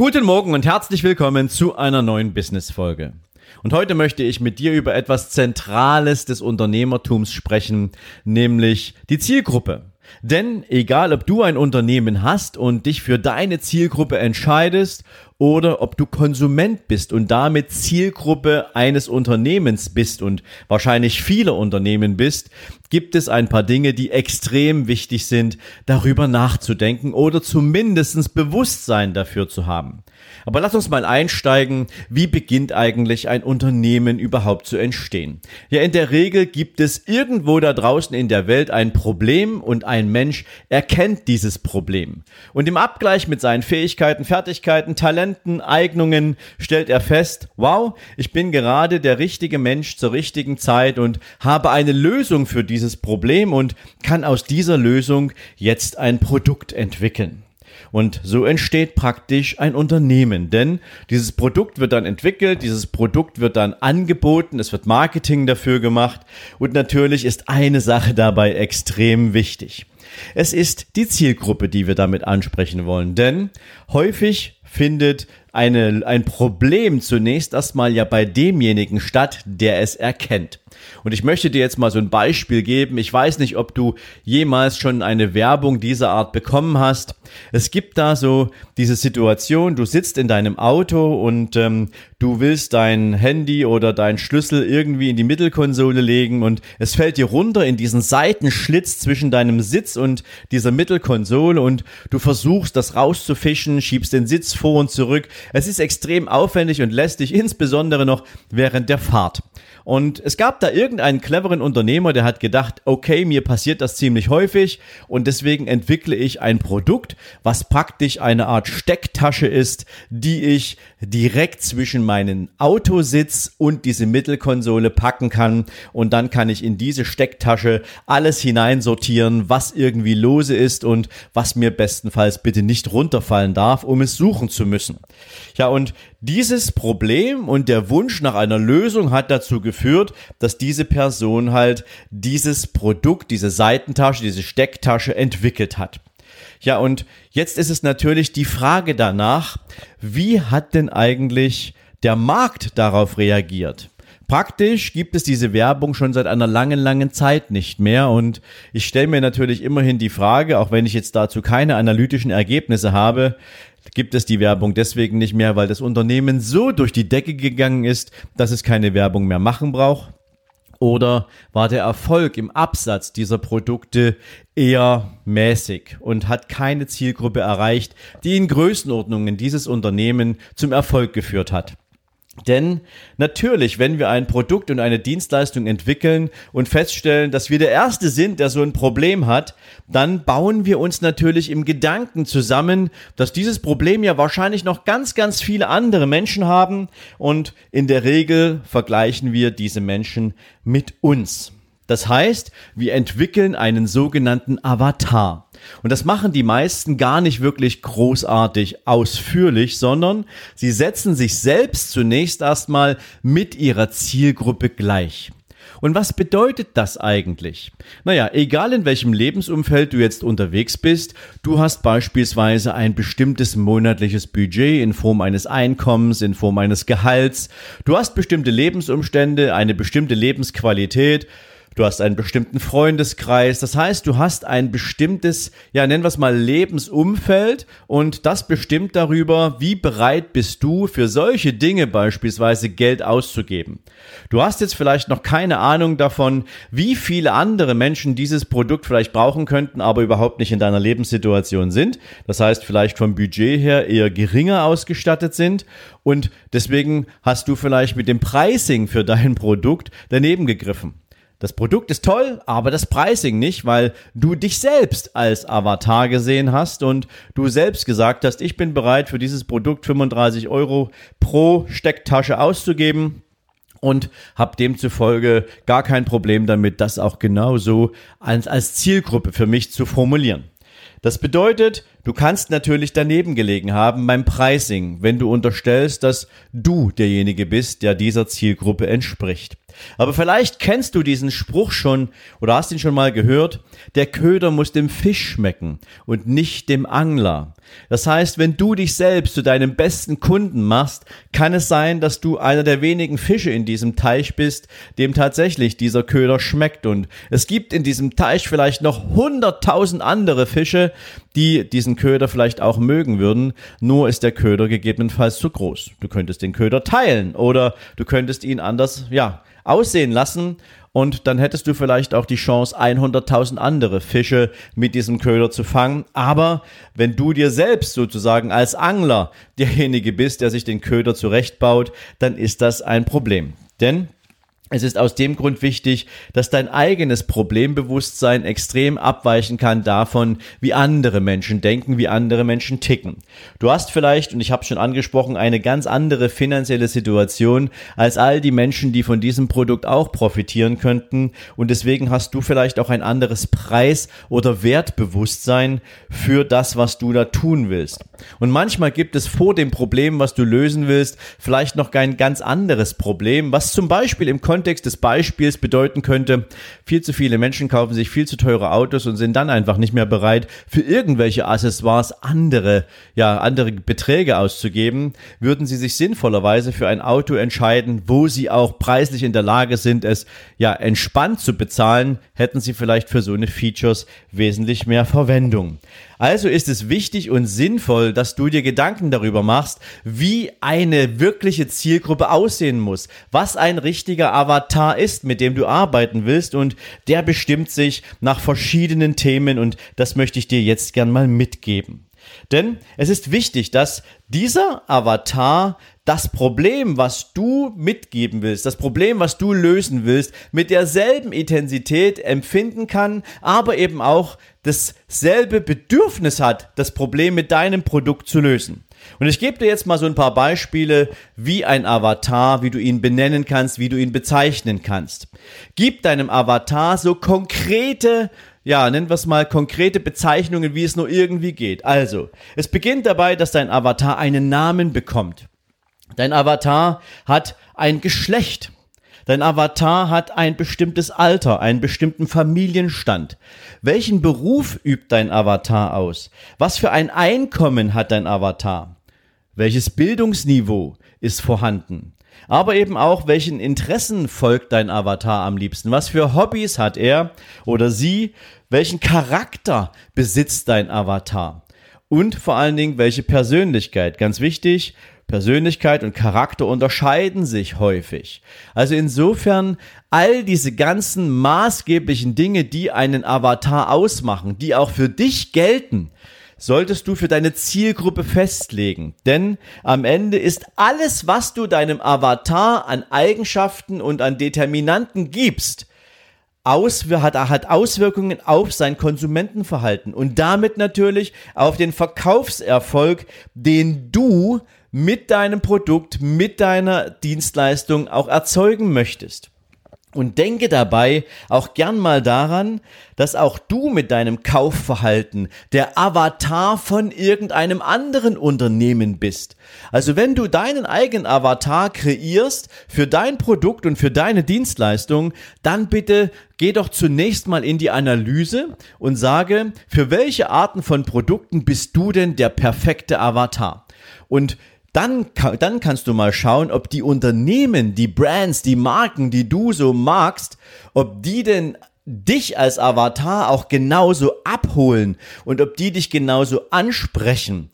Guten Morgen und herzlich willkommen zu einer neuen Business-Folge. Und heute möchte ich mit dir über etwas Zentrales des Unternehmertums sprechen, nämlich die Zielgruppe. Denn egal, ob du ein Unternehmen hast und dich für deine Zielgruppe entscheidest oder ob du Konsument bist und damit Zielgruppe eines Unternehmens bist und wahrscheinlich viele Unternehmen bist, gibt es ein paar Dinge, die extrem wichtig sind, darüber nachzudenken oder zumindestens Bewusstsein dafür zu haben. Aber lass uns mal einsteigen, wie beginnt eigentlich ein Unternehmen überhaupt zu entstehen? Ja, in der Regel gibt es irgendwo da draußen in der Welt ein Problem und ein Mensch erkennt dieses Problem. Und im Abgleich mit seinen Fähigkeiten, Fertigkeiten, Talenten, Talenten, Eignungen stellt er fest, wow, ich bin gerade der richtige Mensch zur richtigen Zeit und habe eine Lösung für dieses Problem und kann aus dieser Lösung jetzt ein Produkt entwickeln. Und so entsteht praktisch ein Unternehmen, denn dieses Produkt wird dann entwickelt, dieses Produkt wird dann angeboten, es wird Marketing dafür gemacht und natürlich ist eine Sache dabei extrem wichtig. Es ist die Zielgruppe, die wir damit ansprechen wollen, denn häufig findet eine, ein Problem zunächst erstmal ja bei demjenigen statt, der es erkennt. Und ich möchte dir jetzt mal so ein Beispiel geben. Ich weiß nicht, ob du jemals schon eine Werbung dieser Art bekommen hast. Es gibt da so diese Situation, du sitzt in deinem Auto und ähm, du willst dein Handy oder dein Schlüssel irgendwie in die Mittelkonsole legen und es fällt dir runter in diesen Seitenschlitz zwischen deinem Sitz und dieser Mittelkonsole und du versuchst das rauszufischen, schiebst den Sitz vor und zurück. Es ist extrem aufwendig und lästig, insbesondere noch während der Fahrt. Und es gab da irgendeinen cleveren Unternehmer, der hat gedacht, okay, mir passiert das ziemlich häufig und deswegen entwickle ich ein Produkt, was praktisch eine Art Stecktasche ist, die ich direkt zwischen meinen Autositz und diese Mittelkonsole packen kann und dann kann ich in diese Stecktasche alles hineinsortieren, was irgendwie lose ist und was mir bestenfalls bitte nicht runterfallen darf, um es suchen zu müssen. Ja, und dieses Problem und der Wunsch nach einer Lösung hat dazu geführt, dass diese Person halt dieses Produkt, diese Seitentasche, diese Stecktasche entwickelt hat. Ja, und jetzt ist es natürlich die Frage danach, wie hat denn eigentlich der Markt darauf reagiert? Praktisch gibt es diese Werbung schon seit einer langen, langen Zeit nicht mehr und ich stelle mir natürlich immerhin die Frage, auch wenn ich jetzt dazu keine analytischen Ergebnisse habe, gibt es die Werbung deswegen nicht mehr, weil das Unternehmen so durch die Decke gegangen ist, dass es keine Werbung mehr machen braucht? Oder war der Erfolg im Absatz dieser Produkte eher mäßig und hat keine Zielgruppe erreicht, die in Größenordnungen dieses Unternehmen zum Erfolg geführt hat? Denn natürlich, wenn wir ein Produkt und eine Dienstleistung entwickeln und feststellen, dass wir der Erste sind, der so ein Problem hat, dann bauen wir uns natürlich im Gedanken zusammen, dass dieses Problem ja wahrscheinlich noch ganz, ganz viele andere Menschen haben und in der Regel vergleichen wir diese Menschen mit uns. Das heißt, wir entwickeln einen sogenannten Avatar. Und das machen die meisten gar nicht wirklich großartig ausführlich, sondern sie setzen sich selbst zunächst erstmal mit ihrer Zielgruppe gleich. Und was bedeutet das eigentlich? Naja, egal in welchem Lebensumfeld du jetzt unterwegs bist, du hast beispielsweise ein bestimmtes monatliches Budget in Form eines Einkommens, in Form eines Gehalts, du hast bestimmte Lebensumstände, eine bestimmte Lebensqualität, du hast einen bestimmten Freundeskreis. Das heißt, du hast ein bestimmtes, ja, nennen wir es mal Lebensumfeld und das bestimmt darüber, wie bereit bist du für solche Dinge beispielsweise Geld auszugeben. Du hast jetzt vielleicht noch keine Ahnung davon, wie viele andere Menschen dieses Produkt vielleicht brauchen könnten, aber überhaupt nicht in deiner Lebenssituation sind. Das heißt, vielleicht vom Budget her eher geringer ausgestattet sind und deswegen hast du vielleicht mit dem Pricing für dein Produkt daneben gegriffen. Das Produkt ist toll, aber das Pricing nicht, weil du dich selbst als Avatar gesehen hast und du selbst gesagt hast, ich bin bereit für dieses Produkt 35 Euro pro Stecktasche auszugeben und habe demzufolge gar kein Problem damit, das auch genauso als, als Zielgruppe für mich zu formulieren. Das bedeutet, du kannst natürlich daneben gelegen haben beim Pricing, wenn du unterstellst, dass du derjenige bist, der dieser Zielgruppe entspricht. Aber vielleicht kennst du diesen Spruch schon oder hast ihn schon mal gehört. Der Köder muss dem Fisch schmecken und nicht dem Angler. Das heißt, wenn du dich selbst zu deinem besten Kunden machst, kann es sein, dass du einer der wenigen Fische in diesem Teich bist, dem tatsächlich dieser Köder schmeckt. Und es gibt in diesem Teich vielleicht noch hunderttausend andere Fische, die diesen Köder vielleicht auch mögen würden. Nur ist der Köder gegebenenfalls zu groß. Du könntest den Köder teilen oder du könntest ihn anders, ja, aussehen lassen und dann hättest du vielleicht auch die Chance, 100.000 andere Fische mit diesem Köder zu fangen. Aber wenn du dir selbst sozusagen als Angler derjenige bist, der sich den Köder zurechtbaut, dann ist das ein Problem. Denn es ist aus dem Grund wichtig, dass dein eigenes Problembewusstsein extrem abweichen kann davon, wie andere Menschen denken, wie andere Menschen ticken. Du hast vielleicht, und ich habe schon angesprochen, eine ganz andere finanzielle Situation als all die Menschen, die von diesem Produkt auch profitieren könnten. Und deswegen hast du vielleicht auch ein anderes Preis- oder Wertbewusstsein für das, was du da tun willst. Und manchmal gibt es vor dem Problem, was du lösen willst, vielleicht noch ein ganz anderes Problem, was zum Beispiel im Kontext des Beispiels bedeuten könnte, viel zu viele Menschen kaufen sich viel zu teure Autos und sind dann einfach nicht mehr bereit, für irgendwelche Accessoires andere, ja, andere Beträge auszugeben, würden sie sich sinnvollerweise für ein Auto entscheiden, wo sie auch preislich in der Lage sind, es ja entspannt zu bezahlen, hätten sie vielleicht für so eine Features wesentlich mehr Verwendung. Also ist es wichtig und sinnvoll, dass du dir Gedanken darüber machst, wie eine wirkliche Zielgruppe aussehen muss, was ein richtiger Avatar ist, mit dem du arbeiten willst und der bestimmt sich nach verschiedenen Themen und das möchte ich dir jetzt gern mal mitgeben. Denn es ist wichtig, dass dieser Avatar das Problem, was du mitgeben willst, das Problem, was du lösen willst, mit derselben Intensität empfinden kann, aber eben auch dasselbe Bedürfnis hat, das Problem mit deinem Produkt zu lösen. Und ich gebe dir jetzt mal so ein paar Beispiele, wie ein Avatar, wie du ihn benennen kannst, wie du ihn bezeichnen kannst. Gib deinem Avatar so konkrete ja, nennen wir es mal konkrete Bezeichnungen, wie es nur irgendwie geht. Also, es beginnt dabei, dass dein Avatar einen Namen bekommt. Dein Avatar hat ein Geschlecht. Dein Avatar hat ein bestimmtes Alter, einen bestimmten Familienstand. Welchen Beruf übt dein Avatar aus? Was für ein Einkommen hat dein Avatar? Welches Bildungsniveau ist vorhanden? Aber eben auch, welchen Interessen folgt dein Avatar am liebsten? Was für Hobbys hat er oder sie? Welchen Charakter besitzt dein Avatar? Und vor allen Dingen, welche Persönlichkeit? Ganz wichtig, Persönlichkeit und Charakter unterscheiden sich häufig. Also insofern all diese ganzen maßgeblichen Dinge, die einen Avatar ausmachen, die auch für dich gelten, solltest du für deine Zielgruppe festlegen. Denn am Ende ist alles, was du deinem Avatar an Eigenschaften und an Determinanten gibst, hat Auswirkungen auf sein Konsumentenverhalten und damit natürlich auf den Verkaufserfolg, den du mit deinem Produkt, mit deiner Dienstleistung auch erzeugen möchtest. Und denke dabei auch gern mal daran, dass auch du mit deinem Kaufverhalten der Avatar von irgendeinem anderen Unternehmen bist. Also wenn du deinen eigenen Avatar kreierst für dein Produkt und für deine Dienstleistung, dann bitte geh doch zunächst mal in die Analyse und sage, für welche Arten von Produkten bist du denn der perfekte Avatar? Und dann, dann kannst du mal schauen, ob die Unternehmen, die Brands, die Marken, die du so magst, ob die denn dich als Avatar auch genauso abholen und ob die dich genauso ansprechen.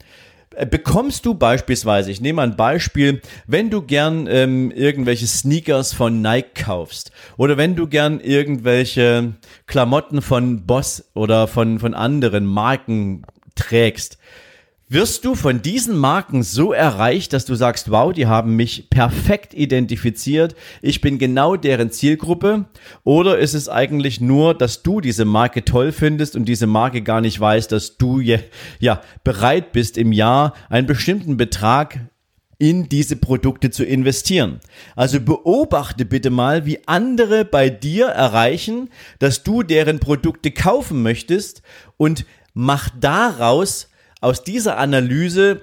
Äh, bekommst du beispielsweise, ich nehme ein Beispiel, wenn du gern ähm, irgendwelche Sneakers von Nike kaufst oder wenn du gern irgendwelche Klamotten von Boss oder von, von anderen Marken trägst, Wirst du von diesen Marken so erreicht, dass du sagst, wow, die haben mich perfekt identifiziert, ich bin genau deren Zielgruppe? Oder ist es eigentlich nur, dass du diese Marke toll findest und diese Marke gar nicht weiß, dass du ja bereit bist im Jahr einen bestimmten Betrag in diese Produkte zu investieren. Also beobachte bitte mal, wie andere bei dir erreichen, dass du deren Produkte kaufen möchtest und mach daraus aus dieser Analyse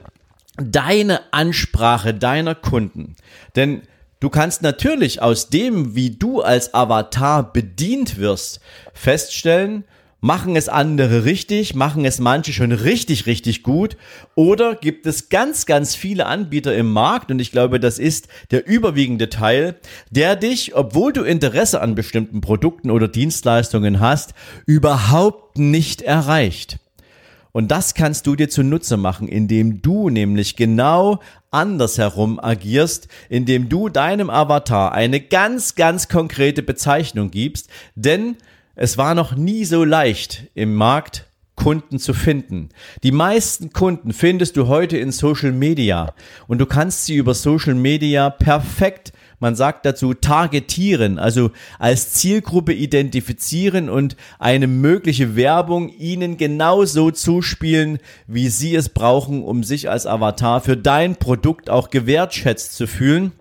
deine Ansprache deiner Kunden. Denn du kannst natürlich aus dem, wie du als Avatar bedient wirst, feststellen, Machen es andere richtig? Machen es manche schon richtig, richtig gut? Oder gibt es ganz, ganz viele Anbieter im Markt, und ich glaube, das ist der überwiegende Teil, der dich, obwohl du Interesse an bestimmten Produkten oder Dienstleistungen hast, überhaupt nicht erreicht? Und das kannst du dir zunutze machen, indem du nämlich genau andersherum agierst, indem du deinem Avatar eine ganz, ganz konkrete Bezeichnung gibst, denn es war noch nie so leicht im Markt Kunden zu finden. Die meisten Kunden findest du heute in Social Media und du kannst sie über Social Media perfekt man sagt dazu targetieren, also als Zielgruppe identifizieren und eine mögliche Werbung ihnen genauso zuspielen, wie sie es brauchen, um sich als Avatar für dein Produkt auch gewertschätzt zu fühlen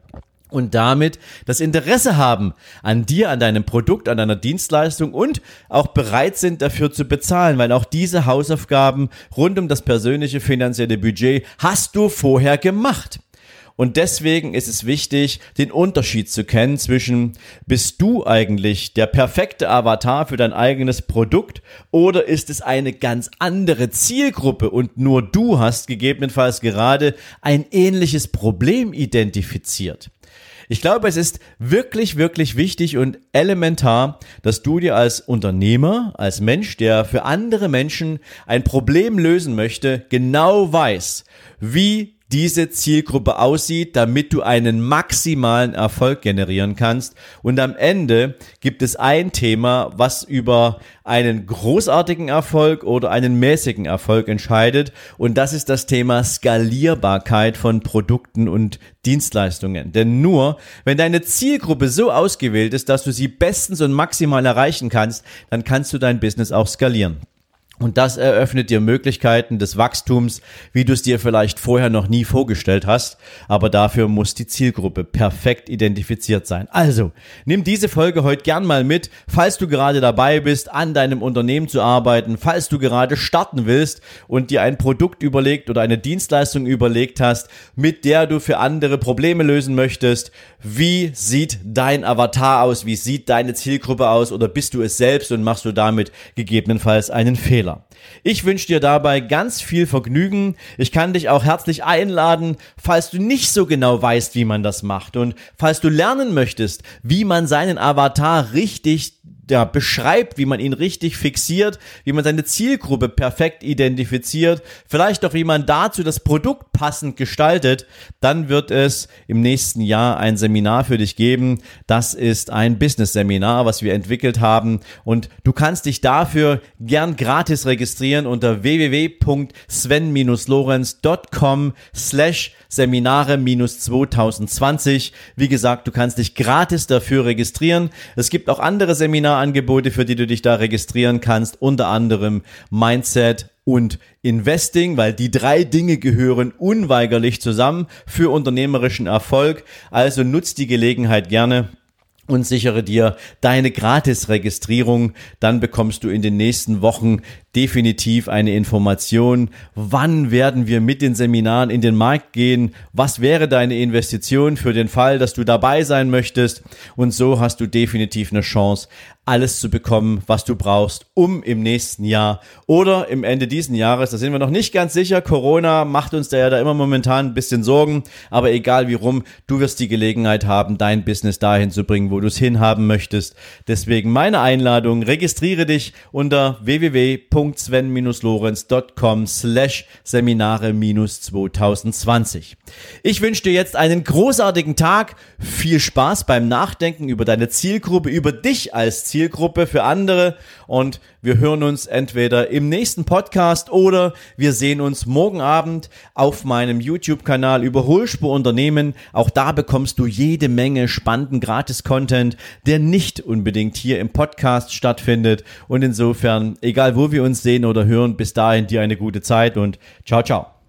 und damit das Interesse haben an dir, an deinem Produkt, an deiner Dienstleistung und auch bereit sind dafür zu bezahlen, weil auch diese Hausaufgaben rund um das persönliche finanzielle Budget hast du vorher gemacht. Und deswegen ist es wichtig, den Unterschied zu kennen zwischen, bist du eigentlich der perfekte Avatar für dein eigenes Produkt oder ist es eine ganz andere Zielgruppe und nur du hast gegebenenfalls gerade ein ähnliches Problem identifiziert. Ich glaube, es ist wirklich, wirklich wichtig und elementar, dass du dir als Unternehmer, als Mensch, der für andere Menschen ein Problem lösen möchte, genau weiß, wie diese Zielgruppe aussieht, damit du einen maximalen Erfolg generieren kannst. Und am Ende gibt es ein Thema, was über einen großartigen Erfolg oder einen mäßigen Erfolg entscheidet. Und das ist das Thema Skalierbarkeit von Produkten und Dienstleistungen. Denn nur, wenn deine Zielgruppe so ausgewählt ist, dass du sie bestens und maximal erreichen kannst, dann kannst du dein Business auch skalieren. Und das eröffnet dir Möglichkeiten des Wachstums, wie du es dir vielleicht vorher noch nie vorgestellt hast. Aber dafür muss die Zielgruppe perfekt identifiziert sein. Also, nimm diese Folge heute gern mal mit, falls du gerade dabei bist, an deinem Unternehmen zu arbeiten, falls du gerade starten willst und dir ein Produkt überlegt oder eine Dienstleistung überlegt hast, mit der du für andere Probleme lösen möchtest. Wie sieht dein Avatar aus? Wie sieht deine Zielgruppe aus? Oder bist du es selbst und machst du damit gegebenenfalls einen Fehler? Fehler. Ich wünsche dir dabei ganz viel Vergnügen. Ich kann dich auch herzlich einladen, falls du nicht so genau weißt, wie man das macht und falls du lernen möchtest, wie man seinen Avatar richtig ja, beschreibt, wie man ihn richtig fixiert, wie man seine Zielgruppe perfekt identifiziert, vielleicht auch wie man dazu das Produkt passend gestaltet, dann wird es im nächsten Jahr ein Seminar für dich geben. Das ist ein Business-Seminar, was wir entwickelt haben und du kannst dich dafür gern gratis registrieren unter www.sven-lorenz.com slash Seminare-2020. Wie gesagt, du kannst dich gratis dafür registrieren. Es gibt auch andere Seminarangebote, für die du dich da registrieren kannst, unter anderem Mindset und Investing, weil die drei Dinge gehören unweigerlich zusammen für unternehmerischen Erfolg. Also nutzt die Gelegenheit gerne und sichere dir deine Gratis-Registrierung. Dann bekommst du in den nächsten Wochen definitiv eine Information. Wann werden wir mit den Seminaren in den Markt gehen? Was wäre deine Investition für den Fall, dass du dabei sein möchtest? Und so hast du definitiv eine Chance, alles zu bekommen, was du brauchst, um im nächsten Jahr oder im Ende diesen Jahres, da sind wir noch nicht ganz sicher, Corona macht uns da ja da immer momentan ein bisschen Sorgen, aber egal wie rum, du wirst die Gelegenheit haben, dein Business dahin zu bringen, wo du es hinhaben möchtest. Deswegen meine Einladung, registriere dich unter www.sven-lorenz.com slash Seminare-2020. Ich wünsche dir jetzt einen großartigen Tag, viel Spaß beim Nachdenken über deine Zielgruppe, über dich als Zielgruppe, für andere und wir hören uns entweder im nächsten Podcast oder wir sehen uns morgen Abend auf meinem YouTube-Kanal Überholspur Unternehmen. Auch da bekommst du jede Menge spannenden Gratis-Content, der nicht unbedingt hier im Podcast stattfindet. Und insofern, egal wo wir uns sehen oder hören, bis dahin dir eine gute Zeit und ciao, ciao.